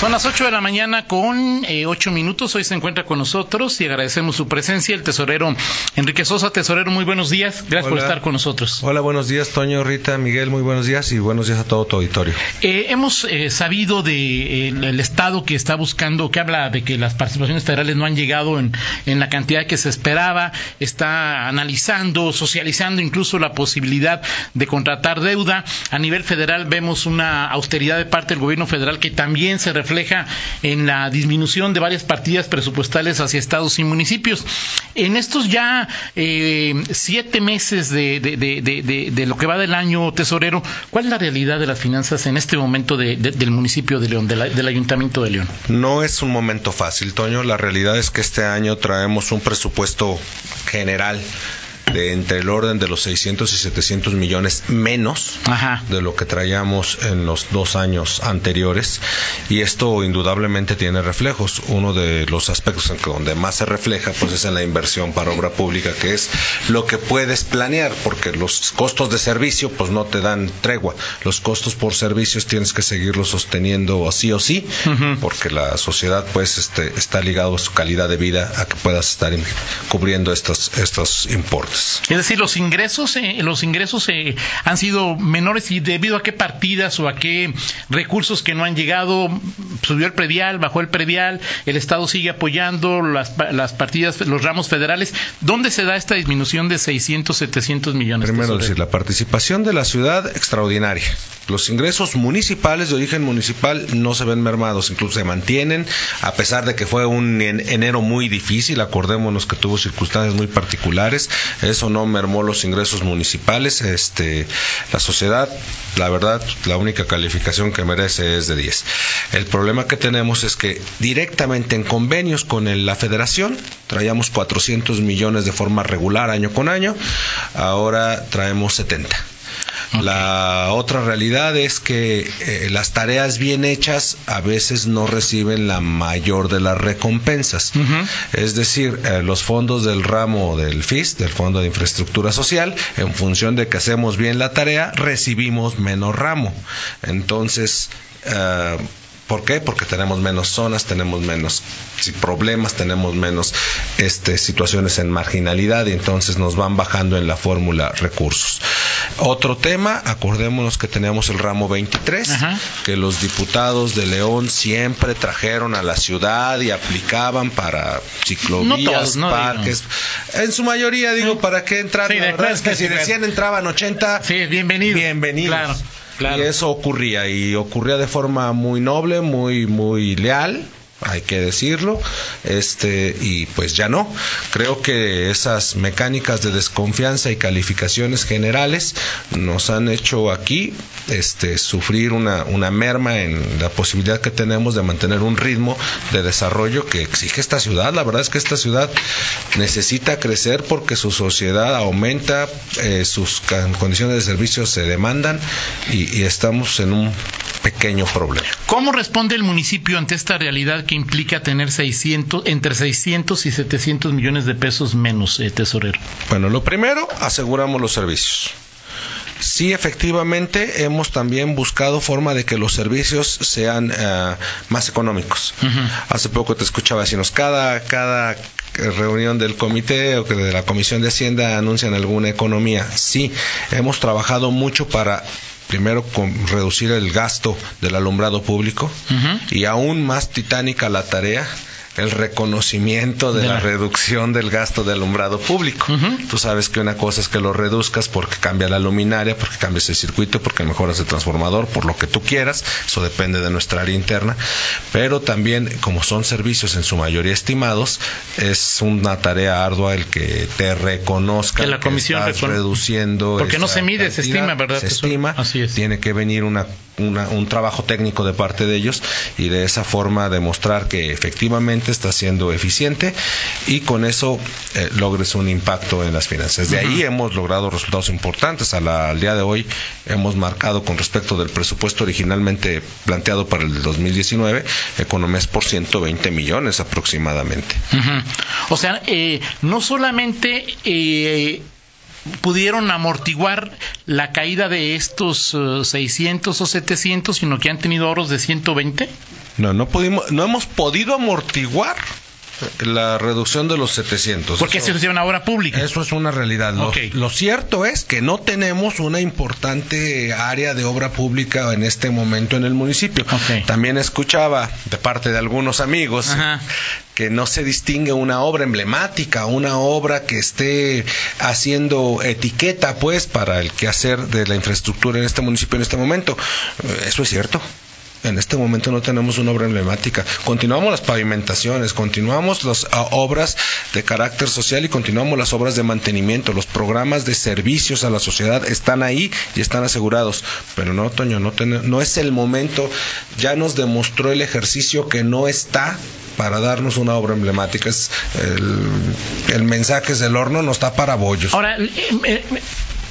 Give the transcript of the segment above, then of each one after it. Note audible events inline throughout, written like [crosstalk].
Son las 8 de la mañana con eh, 8 minutos. Hoy se encuentra con nosotros y agradecemos su presencia el tesorero Enrique Sosa. Tesorero, muy buenos días. Gracias por estar con nosotros. Hola, buenos días, Toño, Rita, Miguel, muy buenos días y buenos días a todo tu auditorio. Eh, hemos eh, sabido de eh, el Estado que está buscando, que habla de que las participaciones federales no han llegado en, en la cantidad que se esperaba, está analizando, socializando incluso la posibilidad de contratar deuda. A nivel federal vemos una austeridad de parte del gobierno federal que también se refleja en la disminución de varias partidas presupuestales hacia estados y municipios. En estos ya eh, siete meses de, lo que va del año tesorero, ¿cuál es la realidad de las finanzas en este momento de- de- del municipio de León, la- del ayuntamiento de León? No es un momento fácil, Toño. La realidad es que este año traemos un presupuesto general de entre el orden de los 600 y 700 millones menos Ajá. de lo que traíamos en los dos años anteriores y esto indudablemente tiene reflejos. Uno de los aspectos en que donde más se refleja pues es en la inversión para obra pública que es lo que puedes planear porque los costos de servicio pues no te dan tregua. Los costos por servicios tienes que seguirlos sosteniendo sí o sí porque la sociedad pues este, está ligado a su calidad de vida a que puedas estar cubriendo estos estos importes. Es decir, los ingresos, eh, los ingresos eh, han sido menores y debido a qué partidas o a qué recursos que no han llegado, subió el predial, bajó el predial, el Estado sigue apoyando las, las partidas, los ramos federales. ¿Dónde se da esta disminución de 600, 700 millones? Primero decir, la participación de la ciudad extraordinaria. Los ingresos municipales de origen municipal no se ven mermados, incluso se mantienen, a pesar de que fue un en- enero muy difícil, acordémonos que tuvo circunstancias muy particulares, eso no mermó los ingresos municipales, este, la sociedad, la verdad, la única calificación que merece es de 10. El problema que tenemos es que directamente en convenios con la federación traíamos 400 millones de forma regular año con año, ahora traemos 70. La otra realidad es que eh, las tareas bien hechas a veces no reciben la mayor de las recompensas. Ujú. Es decir, eh, los fondos del ramo del FIS, del Fondo de Infraestructura Social, en función de que hacemos bien la tarea, recibimos menos ramo. Entonces, eh, ¿Por qué? Porque tenemos menos zonas, tenemos menos problemas, tenemos menos este, situaciones en marginalidad y entonces nos van bajando en la fórmula recursos. Otro tema, acordémonos que teníamos el ramo 23, Ajá. que los diputados de León siempre trajeron a la ciudad y aplicaban para ciclovías, No todos, no parques. En su mayoría, digo, ¿para qué entrar? Sí, la verdad es que si decían entraban 80, Sí, bienvenido. bienvenidos. Claro, Y eso ocurría, y ocurría de forma muy noble, muy, muy leal, hay que decirlo, este, y pues ya no. Creo que esas mecánicas de desconfianza y calificaciones generales nos han hecho aquí este, sufrir una, una merma en la posibilidad que tenemos de mantener un ritmo de desarrollo que exige esta ciudad. La verdad es que esta ciudad necesita crecer porque su sociedad aumenta, eh, sus condiciones de servicio se demandan y estamos en un pequeño problema. ¿Cómo responde el municipio ante esta realidad que implica tener 600, entre 600 y 700 millones de pesos menos, eh, tesorero? Bueno, lo primero, aseguramos los servicios. Sí, efectivamente, hemos también buscado forma de que los servicios sean eh, más económicos. Hace poco te escuchaba decirnos, cada, cada reunión del comité o que de la Comisión de Hacienda anuncian alguna economía. Sí, hemos trabajado mucho para primero con reducir el gasto del alumbrado público y aún más titánica la tarea el reconocimiento de, De la, la- reducción del gasto de alumbrado público. Tú sabes que una cosa es que lo reduzcas porque cambia la luminaria, porque cambias el circuito, porque mejoras el transformador, por lo que tú quieras, eso depende de nuestra área interna, pero también como son servicios en su mayoría estimados, es una tarea ardua el que te reconozca Que la comisión estás recono- reduciendo Porque no se mide, se estima, ¿verdad, Se estima, Así es. tiene que venir una, una- un trabajo técnico de parte de ellos y de esa forma demostrar que efectivamente eficiente, está siendo eficiente y con eso eh, logres un impacto en las finanzas. De ahí hemos logrado resultados importantes. al día de hoy hemos marcado con respecto del presupuesto originalmente planteado para el 2019, economías por 120 millones aproximadamente. O sea, eh, no solamente eh, pudieron amortiguar la caída de estos 600 eh, o 700, sino que han tenido ahorros de 120? No, no pudimos, no hemos podido amortiguar la reducción de los 700. Porque eso, es una obra pública. Eso es una realidad. Lo, cierto es que no tenemos una importante área de obra pública en este momento en el municipio. También escuchaba de parte de algunos amigos que no se distingue una obra emblemática, una obra que esté haciendo etiqueta, pues, para el quehacer de la infraestructura en este municipio en este momento. Eso es cierto. En este momento no tenemos una obra emblemática. Continuamos las pavimentaciones, continuamos las ah, obras de carácter social y continuamos las obras de mantenimiento. Los programas de servicios a la sociedad están ahí y están asegurados. Pero no, Toño, no, no es el momento. Ya nos demostró el ejercicio que no está para darnos una obra emblemática. Es el, el mensaje es del horno, no está para bollos. Ahora, eh, eh,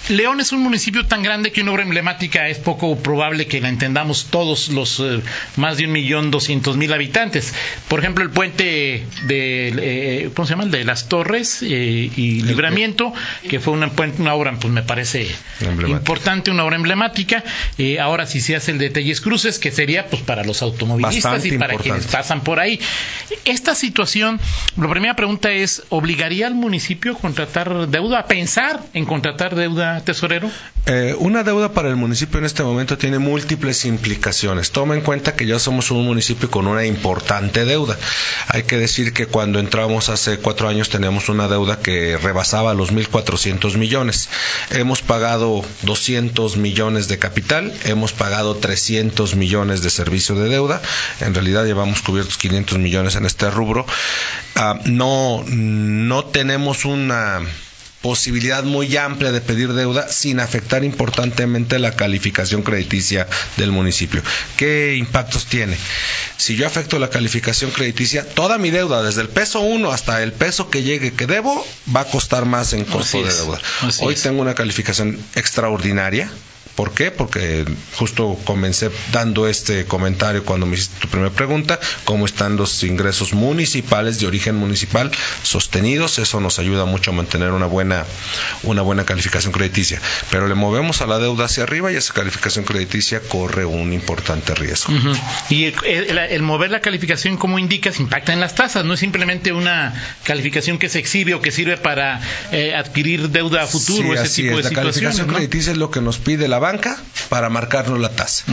León es un municipio tan grande que una obra emblemática es poco probable que la entendamos todos los eh, más de un millón doscientos mil habitantes. Por ejemplo, el puente de, eh, ¿cómo se llama? de las Torres eh, y Libramiento, que fue una, una obra, pues me parece importante, una obra emblemática. ahora si se hace el de Telles Cruces, que sería pues para los automovilistas y para quienes pasan por ahí. Esta situación, la primera pregunta es, ¿obligaría al municipio a contratar deuda, a pensar en contratar deuda tesorero? Eh, una deuda para el municipio en este momento tiene múltiples implicaciones. Toma en cuenta que ya somos un municipio con una importante deuda. Hay que decir que cuando entramos hace cuatro años teníamos una deuda que rebasaba los 1.400 millones. Hemos pagado 200 millones de capital, hemos pagado 300 millones de servicio de deuda. En realidad llevamos cubiertos 500 millones en este rubro. Ah, no, no tenemos una posibilidad muy amplia de pedir deuda sin afectar importantemente la calificación crediticia del municipio. ¿Qué impactos tiene? Si yo afecto la calificación crediticia, toda mi deuda, desde el peso 1 hasta el peso que llegue que debo, va a costar más en costo de deuda. Hoy tengo una calificación extraordinaria, ¿Por qué? Porque justo comencé dando este comentario cuando me hiciste tu primera pregunta, cómo están los ingresos municipales de origen municipal sostenidos, eso nos ayuda mucho a mantener una buena una buena calificación crediticia, pero le movemos a la deuda hacia arriba y esa calificación crediticia corre un importante riesgo. Y el, mover la calificación como indicas impacta en las tasas, no es simplemente una calificación que se exhibe o que sirve para eh, adquirir deuda a futuro, ese tipo de la calificación crediticia es lo que nos pide la banca para marcarnos la tasa.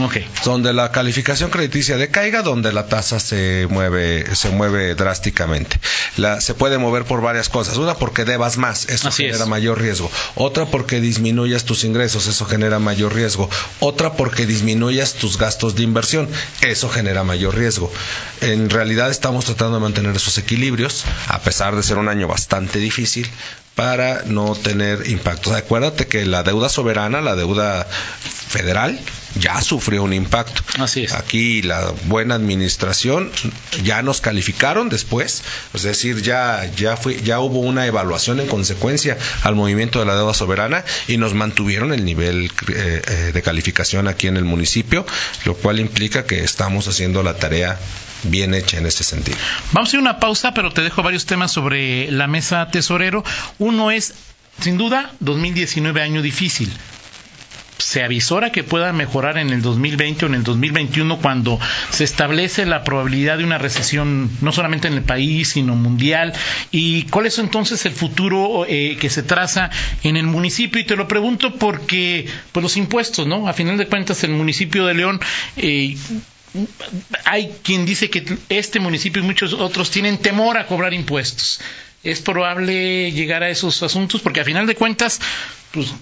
Donde la calificación crediticia decaiga, donde la tasa se mueve, se mueve drásticamente. La, se puede mover por varias cosas. Una porque debas más, eso genera mayor riesgo. Otra porque disminuyas tus ingresos, eso genera mayor riesgo. Otra porque disminuyas tus gastos de inversión, eso genera mayor riesgo. En realidad estamos tratando de mantener esos equilibrios, a pesar de ser un año bastante difícil, para no tener impactos. Acuérdate que la deuda soberana, la deuda federal, ya sufrió un impacto. Así es. Aquí la buena administración ya nos calificaron después, es decir, ya ya fue ya hubo una evaluación en consecuencia al movimiento de la deuda soberana y nos mantuvieron el nivel eh, eh, de calificación aquí en el municipio, lo cual implica que estamos haciendo la tarea bien hecha en este sentido. Vamos a ir a una pausa, pero te dejo varios temas sobre la mesa tesorero. Uno es, sin duda, 2019 año difícil se avisora que pueda mejorar en el 2020 o en el 2021 cuando se establece la probabilidad de una recesión no solamente en el país sino mundial y cuál es entonces el futuro eh, que se traza en el municipio y te lo pregunto porque pues los impuestos no a final de cuentas el municipio de León eh, hay quien dice que este municipio y muchos otros tienen temor a cobrar impuestos. Es probable llegar a esos asuntos porque a final de cuentas, pues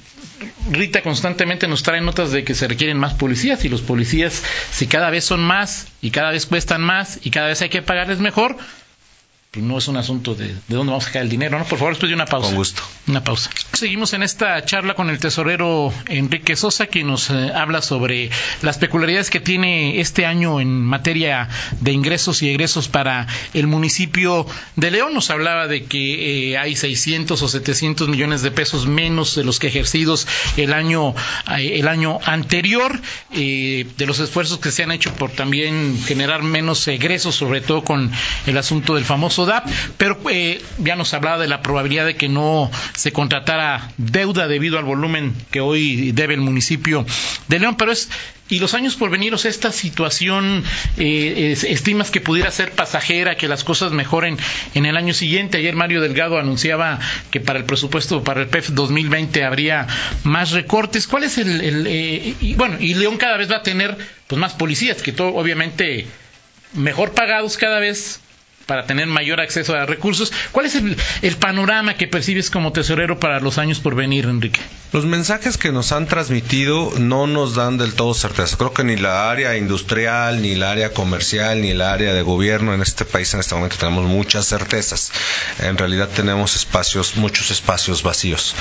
Rita constantemente nos trae notas de que se requieren más policías y los policías, si cada vez son más y cada vez cuestan más y cada vez hay que pagarles mejor, pues no es un asunto de, de dónde vamos a sacar el dinero, ¿no? Por favor, después de una pausa. Con gusto. Una pausa. Seguimos en esta charla con el tesorero Enrique Sosa, que nos eh, habla sobre las peculiaridades que tiene este año en materia de ingresos y egresos para el municipio de León. Nos hablaba de que eh, hay 600 o 700 millones de pesos menos de los que ejercidos el año, eh, el año anterior, de los esfuerzos que se han hecho por también generar menos egresos, sobre todo con el asunto del famoso pero eh, ya nos hablaba de la probabilidad de que no se contratara deuda debido al volumen que hoy debe el municipio de León, pero es y los años por venir, o sea, esta situación, eh, estimas que pudiera ser pasajera, que las cosas mejoren en el año siguiente. Ayer Mario Delgado anunciaba que para el presupuesto, para el PEF 2020 habría más recortes. ¿Cuál es el, eh, y, bueno, y León cada vez va a tener pues más policías, que todo, obviamente, mejor pagados cada vez, para tener mayor acceso a recursos. ¿Cuál es el, panorama que percibes como tesorero para los años por venir, Enrique? Los mensajes que nos han transmitido no nos dan del todo certeza. Creo que ni la área industrial, ni la área comercial, ni la área de gobierno en este país en este momento tenemos muchas certezas. En realidad tenemos espacios, muchos espacios vacíos.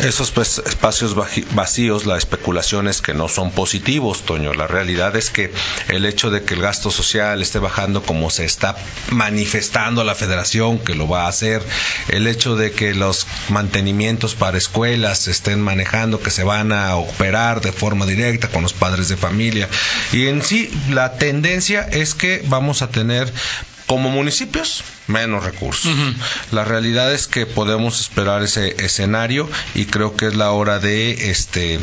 Esos pues, espacios vacíos, la especulación es que no son positivos, Toño. La realidad es que el hecho de que el gasto social esté bajando como se está manifestando manifestando a la federación que lo va a hacer, el hecho de que los mantenimientos para escuelas se estén manejando, que se van a operar de forma directa con los padres de familia. Y en sí, la tendencia es que vamos a tener como municipios menos recursos. La realidad es que podemos esperar ese escenario y creo que es la hora de este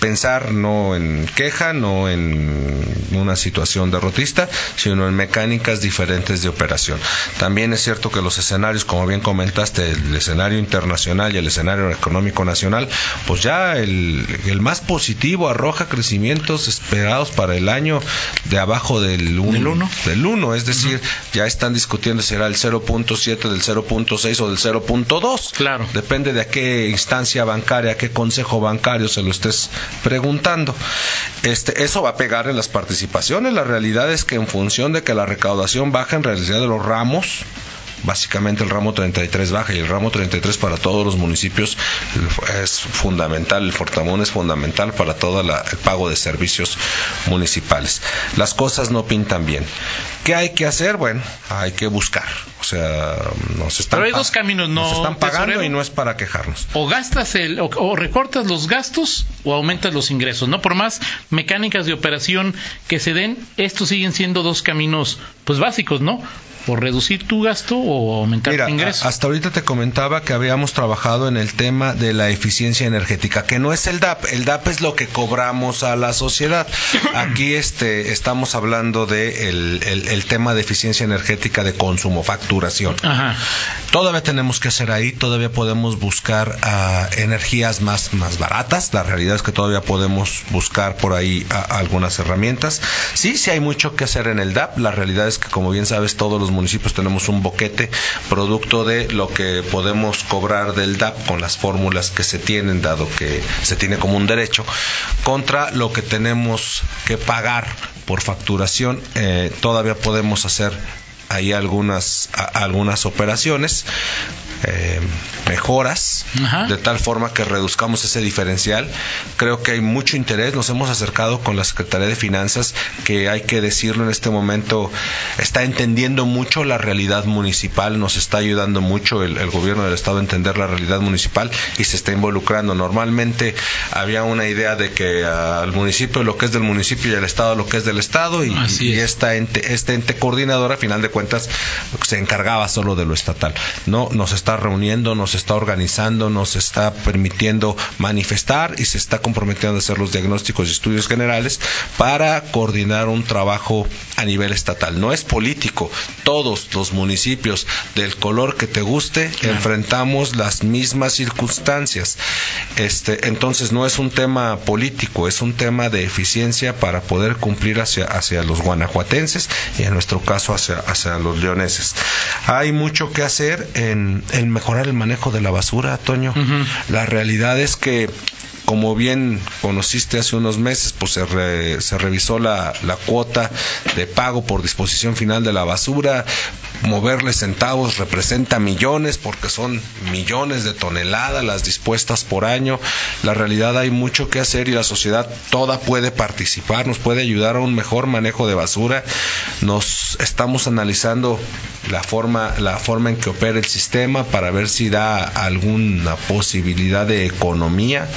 pensar no en queja, no en una situación derrotista, sino en mecánicas diferentes de operación. También es cierto que los escenarios, como bien comentaste, el escenario internacional y el escenario económico nacional, pues ya el, el más positivo arroja crecimientos esperados para el año de abajo del 1. Del 1, es decir, ya están discutiendo si será el 0.7, del 0.6 o del 0.2. Claro. Depende de a qué instancia bancaria, a qué consejo bancario se lo estés preguntando. Este, eso va a pegar en las participaciones. La realidad es que en función de que la recaudación baja en realidad de los ramos, básicamente el ramo 33 baja y el ramo 33 para todos los municipios es fundamental, el Fortamón es fundamental para todo el pago de servicios municipales. Las cosas no pintan bien. ¿Qué hay que hacer? Bueno, hay que buscar. O sea, nos están, Pero hay dos caminos, no, nos están pagando y no es para quejarnos. O gastas el, o, recortas los gastos o aumentas los ingresos, ¿no? Por más mecánicas de operación que se den, estos siguen siendo dos caminos, pues básicos, ¿no? o reducir tu gasto o aumentar tu ingreso. Hasta ahorita te comentaba que habíamos trabajado en el tema de la eficiencia energética, que no es el DAP, el DAP es lo que cobramos a la sociedad. Aquí este estamos hablando de el, tema de eficiencia energética de consumo, Todavía tenemos que hacer ahí, todavía podemos buscar ah, energías más, más baratas. La realidad es que todavía podemos buscar por ahí ah, algunas herramientas. Sí, sí hay mucho que hacer en el DAP. La realidad es que, como bien sabes, todos los municipios tenemos un boquete producto de lo que podemos cobrar del DAP con las fórmulas que se tienen, dado que se tiene como un derecho, contra lo que tenemos que pagar por facturación. Eh, todavía podemos hacer ahí algunas, algunas operaciones eh, mejoras de tal forma que reduzcamos ese diferencial. Creo que hay mucho interés. Nos hemos acercado con la Secretaría de Finanzas, que hay que decirlo en este momento, está entendiendo mucho la realidad municipal, nos está ayudando mucho el, gobierno del Estado a entender la realidad municipal y se está involucrando. Normalmente había una idea de que al municipio lo que es del municipio y al Estado lo que es del Estado y, esta ente, este ente coordinador a final de cuentas se encargaba solo de lo estatal. No, nos está reuniendo, nos está organizando, nos está permitiendo manifestar y se está comprometiendo a hacer los diagnósticos y estudios generales para coordinar un trabajo a nivel estatal. No es político, todos los municipios del color que te guste enfrentamos las mismas circunstancias. Este, entonces no es un tema político, es un tema de eficiencia para poder cumplir hacia, hacia los guanajuatenses y en nuestro caso hacia, hacia los leoneses. Hay mucho que hacer en, en mejorar el manejo de la basura, Toño. La realidad es que como bien conociste hace unos meses, pues se, se revisó la, la cuota de pago por disposición final de la basura. Moverle centavos representa millones porque son millones de toneladas las dispuestas por año. La realidad hay mucho que hacer y la sociedad toda puede participar, nos puede ayudar a un mejor manejo de basura. Nos estamos analizando la forma, la forma en que opera el sistema para ver si da alguna posibilidad de economía.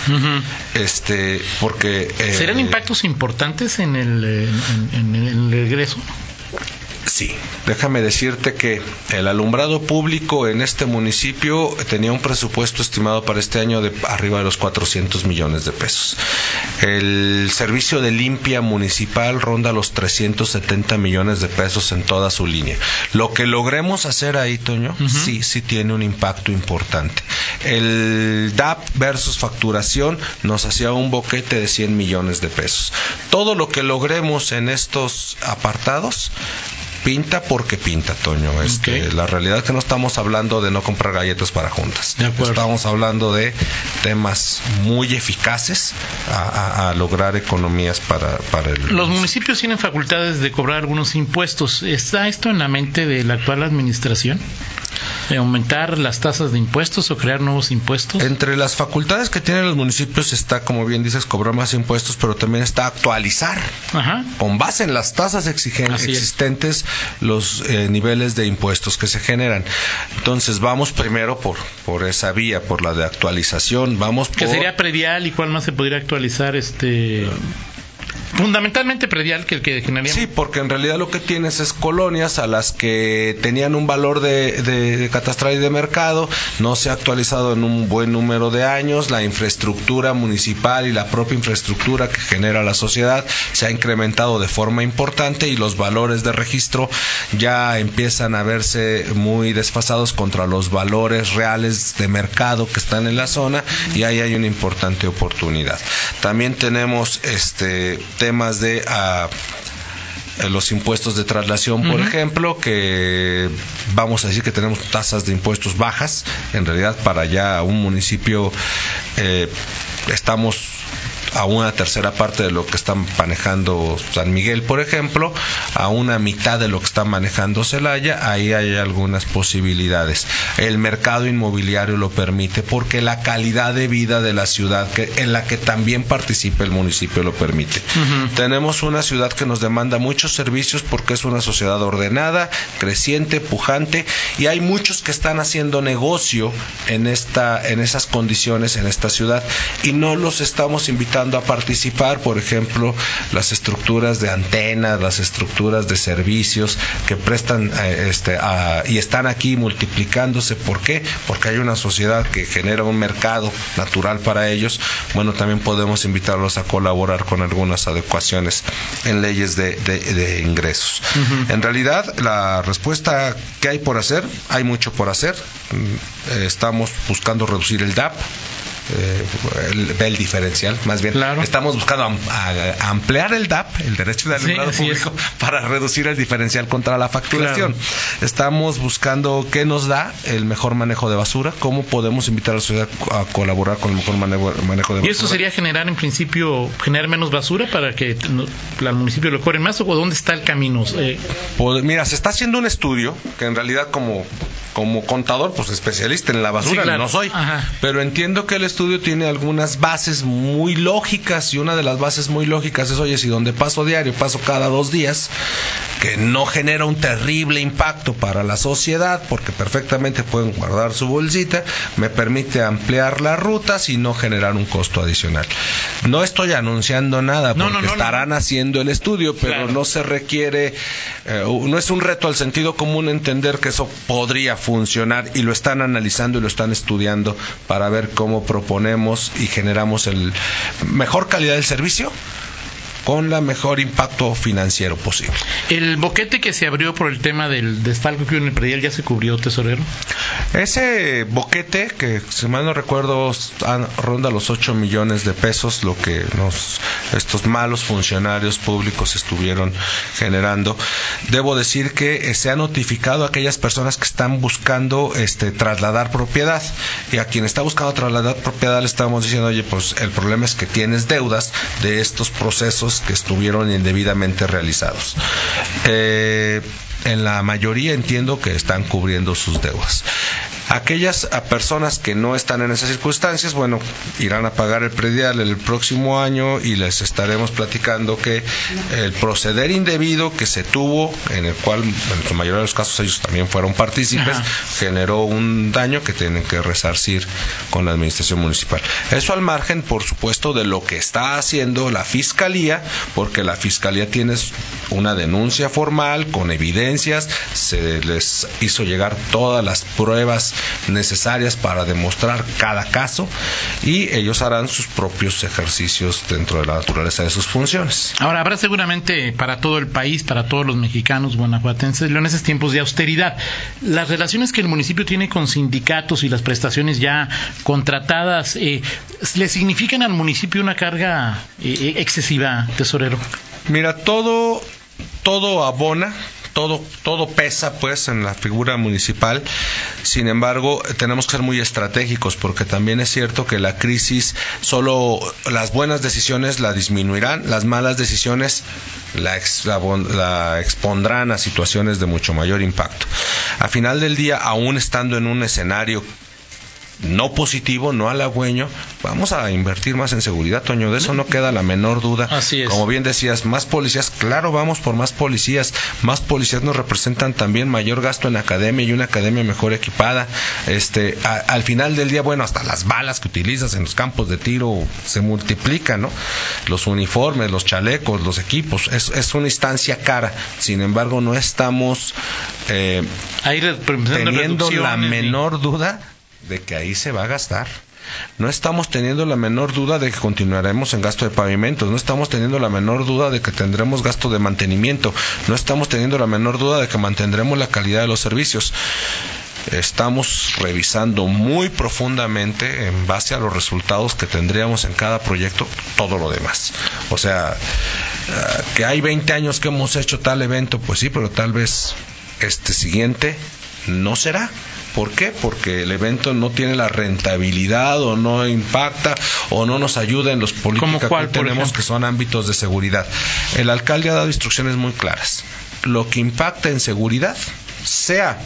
Este, porque eh, serán impactos importantes en el, en, en el regreso. Sí, déjame decirte que el alumbrado público en este municipio tenía un presupuesto estimado para este año de arriba de los 400 millones de pesos. El servicio de limpia municipal ronda los 370 millones de pesos en toda su línea. Lo que logremos hacer ahí, Toño, sí, sí tiene un impacto importante. El DAP versus facturación nos hacía un boquete de 100 millones de pesos. Todo lo que logremos en estos apartados pinta porque pinta, Toño. Este, La realidad es que no estamos hablando de no comprar galletas para juntas. Estamos hablando de temas muy eficaces a, lograr economías para, para el... Los municipios tienen facultades de cobrar algunos impuestos. ¿Está esto en la mente de la actual administración? Aumentar las tasas de impuestos o crear nuevos impuestos? Entre las facultades que tienen los municipios está, como bien dices, cobrar más impuestos, pero también está actualizar con base en las tasas existentes los eh, niveles de impuestos que se generan. Entonces vamos primero por, por esa vía, por la de actualización. Vamos ¿Qué sería predial y cuál más se podría actualizar? este fundamentalmente predial que el que generaría. Sí, porque en realidad lo que tienes es colonias a las que tenían un valor de, de, catastral y de mercado, no se ha actualizado en un buen número de años, la infraestructura municipal y la propia infraestructura que genera la sociedad se ha incrementado de forma importante y los valores de registro ya empiezan a verse muy desfasados contra los valores reales de mercado que están en la zona y ahí hay una importante oportunidad. También tenemos este temas de ah, los impuestos de traslación, por ejemplo, que vamos a decir que tenemos tasas de impuestos bajas. En realidad, para ya un municipio eh, estamos a una tercera parte de lo que están manejando San Miguel, por ejemplo, a una mitad de lo que está manejando Celaya, ahí hay algunas posibilidades. El mercado inmobiliario lo permite porque la calidad de vida de la ciudad que, en la que también participa el municipio lo permite. Tenemos una ciudad que nos demanda muchos servicios porque es una sociedad ordenada, creciente, pujante y hay muchos que están haciendo negocio en esta en esas condiciones en esta ciudad y no los estamos invitando a participar, por ejemplo, las estructuras de antenas, las estructuras de servicios que prestan eh, este, y están aquí multiplicándose. ¿Por qué? Porque hay una sociedad que genera un mercado natural para ellos. Bueno, también podemos invitarlos a colaborar con algunas adecuaciones en leyes de, ingresos. En realidad, la respuesta que hay por hacer, hay mucho por hacer. Mm, estamos buscando reducir el DAP eh, el, diferencial, más bien. Estamos buscando ampliar el DAP, el derecho de alumbrado público, [laughs] para reducir el diferencial contra la facturación. Estamos buscando qué nos da el mejor manejo de basura, cómo podemos invitar a la sociedad a colaborar con el mejor manejo, de basura. ¿Y eso sería generar, en principio, generar menos basura para que el municipio lo cobre más o dónde está el camino? Eh, pues, mira, se está haciendo un estudio que en realidad como como contador, pues especialista en la basura, no soy. Pero entiendo que el estudio tiene algunas bases muy lógicas y una de las bases muy lógicas es, oye, si donde paso diario, paso cada dos días, que no genera un terrible impacto para la sociedad, porque perfectamente pueden guardar su bolsita, me permite ampliar las rutas y no generar un costo adicional. No estoy anunciando nada porque estarán haciendo el estudio, pero no se requiere, eh, no es un reto al sentido común entender que eso podría funcionar y lo están analizando y lo están estudiando para ver cómo proponemos y generamos el mejor calidad del servicio con la mejor impacto financiero posible. El boquete que se abrió por el tema del desfalco que hubo en el predial ya se cubrió, tesorero. Ese boquete, que si mal no recuerdo, ronda los 8 millones de pesos, lo que nos, estos malos funcionarios públicos estuvieron generando. Debo decir que eh, se ha notificado a aquellas personas que están buscando este, trasladar propiedad. Y a quien está buscando trasladar propiedad le estamos diciendo, oye, pues el problema es que tienes deudas de estos procesos que estuvieron indebidamente realizados. Eh, en la mayoría entiendo que están cubriendo sus deudas. Aquellas personas que no están en esas circunstancias, bueno, irán a pagar el predial el próximo año y les estaremos platicando que el proceder indebido que se tuvo, en el cual en la mayoría de los casos ellos también fueron partícipes, generó un daño que tienen que resarcir con la administración municipal. Eso al margen, por supuesto, de lo que está haciendo la fiscalía, porque la fiscalía tiene una denuncia formal con evidencias, se les hizo llegar todas las pruebas necesarias para demostrar cada caso y ellos harán sus propios ejercicios dentro de la naturaleza de sus funciones. Ahora, habrá seguramente para todo el país, para todos los mexicanos guanajuatenses, en esos tiempos de austeridad. Las relaciones que el municipio tiene con sindicatos y las prestaciones ya contratadas, eh, ¿le significan al municipio una carga eh, excesiva, tesorero? Mira, todo, todo abona todo, todo pesa pues en la figura municipal. Sin embargo, tenemos que ser muy estratégicos porque también es cierto que la crisis solo las buenas decisiones la disminuirán, las malas decisiones la, la expondrán a situaciones de mucho mayor impacto. A final del día, aún estando en un escenario no positivo, no halagüeño, vamos a invertir más en seguridad, Toño, de eso no queda la menor duda. Así es. Como bien decías, más policías, claro, vamos por más policías, más policías nos representan también mayor gasto en academia y una academia mejor equipada. Este, al final del día, bueno, hasta las balas que utilizas en los campos de tiro se multiplican, ¿no? Los uniformes, los chalecos, los equipos, es, es una instancia cara. Sin embargo, no estamos eh, teniendo la menor duda de que ahí se va a gastar. No estamos teniendo la menor duda de que continuaremos en gasto de pavimentos, no estamos teniendo la menor duda de que tendremos gasto de mantenimiento, no estamos teniendo la menor duda de que mantendremos la calidad de los servicios. Estamos revisando muy profundamente en base a los resultados que tendríamos en cada proyecto todo lo demás. O sea, eh, que hay 20 años que hemos hecho tal evento, pues sí, pero tal vez este siguiente no será. ¿Por qué? Porque el evento no tiene la rentabilidad o no impacta o no nos ayuda en los políticos que tenemos que son ámbitos de seguridad. El alcalde ha dado instrucciones muy claras. Lo que impacta en seguridad, sea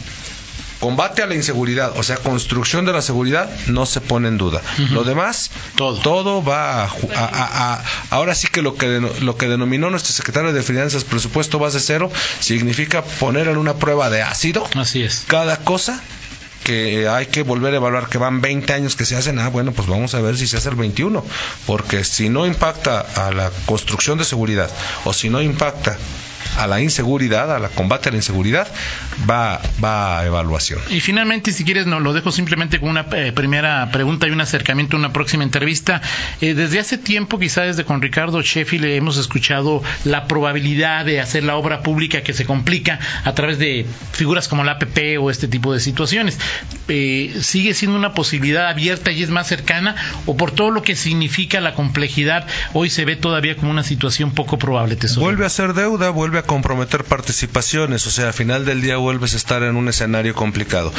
combate a la inseguridad, o sea, construcción de la seguridad, no se pone en duda. Lo demás, todo, todo va a, Ahora sí que lo que, lo que denominó nuestro secretario de Finanzas presupuesto base cero significa poner en una prueba de ácido. Así es. Cada cosa que hay que volver a evaluar que van 20 años que se hacen, ah, bueno, pues vamos a ver si se hace el 21, porque si no impacta a la construcción de seguridad o si no impacta a la inseguridad, a la combate a la inseguridad, va, va a evaluación. Y finalmente, si quieres, no, lo dejo simplemente con una eh, primera pregunta y un acercamiento a una próxima entrevista. Eh, desde hace tiempo, quizás desde con Ricardo Sheffield, hemos escuchado la probabilidad de hacer la obra pública que se complica a través de figuras como la APP o este tipo de situaciones. Eh, ¿Sigue siendo una posibilidad abierta y es más cercana? ¿O por todo lo que significa la complejidad, hoy se ve todavía como una situación poco probable? Tesoro? Vuelve a ser deuda, vuelve a comprometer participaciones, o sea, al final del día vuelves a estar en un escenario complicado.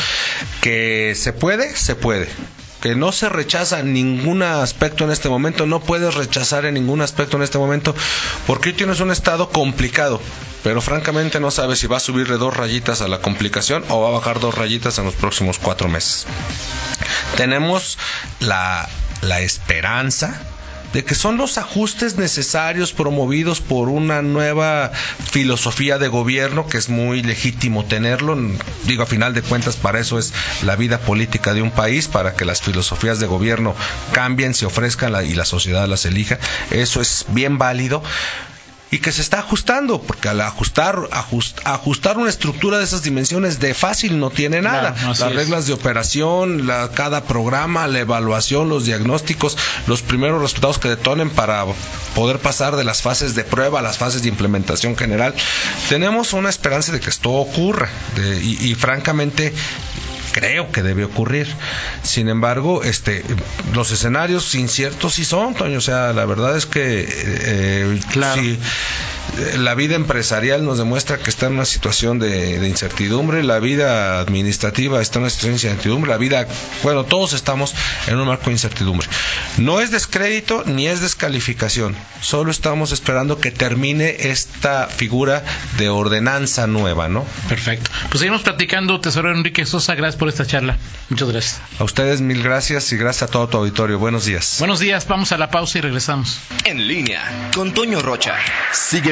Que se puede, se puede que no se rechaza ningún aspecto en este momento, no puedes rechazar en ningún aspecto en este momento, porque hoy tienes un estado complicado, pero francamente no sabes si va a subirle dos rayitas a la complicación o va a bajar dos rayitas en los próximos cuatro meses. Tenemos la, la esperanza de que son los ajustes necesarios promovidos por una nueva filosofía de gobierno que es muy legítimo tenerlo. Digo, a final de cuentas, para eso es la vida política de un país, para que las filosofías de gobierno cambien, se ofrezcan y la sociedad las elija. Eso es bien válido y que se está ajustando, porque al ajustar, ajustar una estructura de esas dimensiones de fácil no tiene nada. Las reglas de operación, la, cada programa, la evaluación, los diagnósticos, los primeros resultados que detonen para poder pasar de las fases de prueba a las fases de implementación general. Tenemos una esperanza de que esto ocurra y, y francamente creo que debe ocurrir. Sin embargo, este, los escenarios inciertos sí son, Toño. O sea, la verdad es que eh, claro la vida empresarial nos demuestra que está en una situación de, incertidumbre, la vida administrativa está en una situación de incertidumbre, la vida, bueno, todos estamos en un marco de incertidumbre. No es descrédito ni es descalificación, solo estamos esperando que termine esta figura de ordenanza nueva, ¿no? Perfecto. Pues seguimos platicando, Tesorero Enrique Sosa, gracias por esta charla. Muchas gracias. A ustedes mil gracias y gracias a todo tu auditorio. Buenos días. Buenos días, vamos a la pausa y regresamos. En línea con Toño Rocha.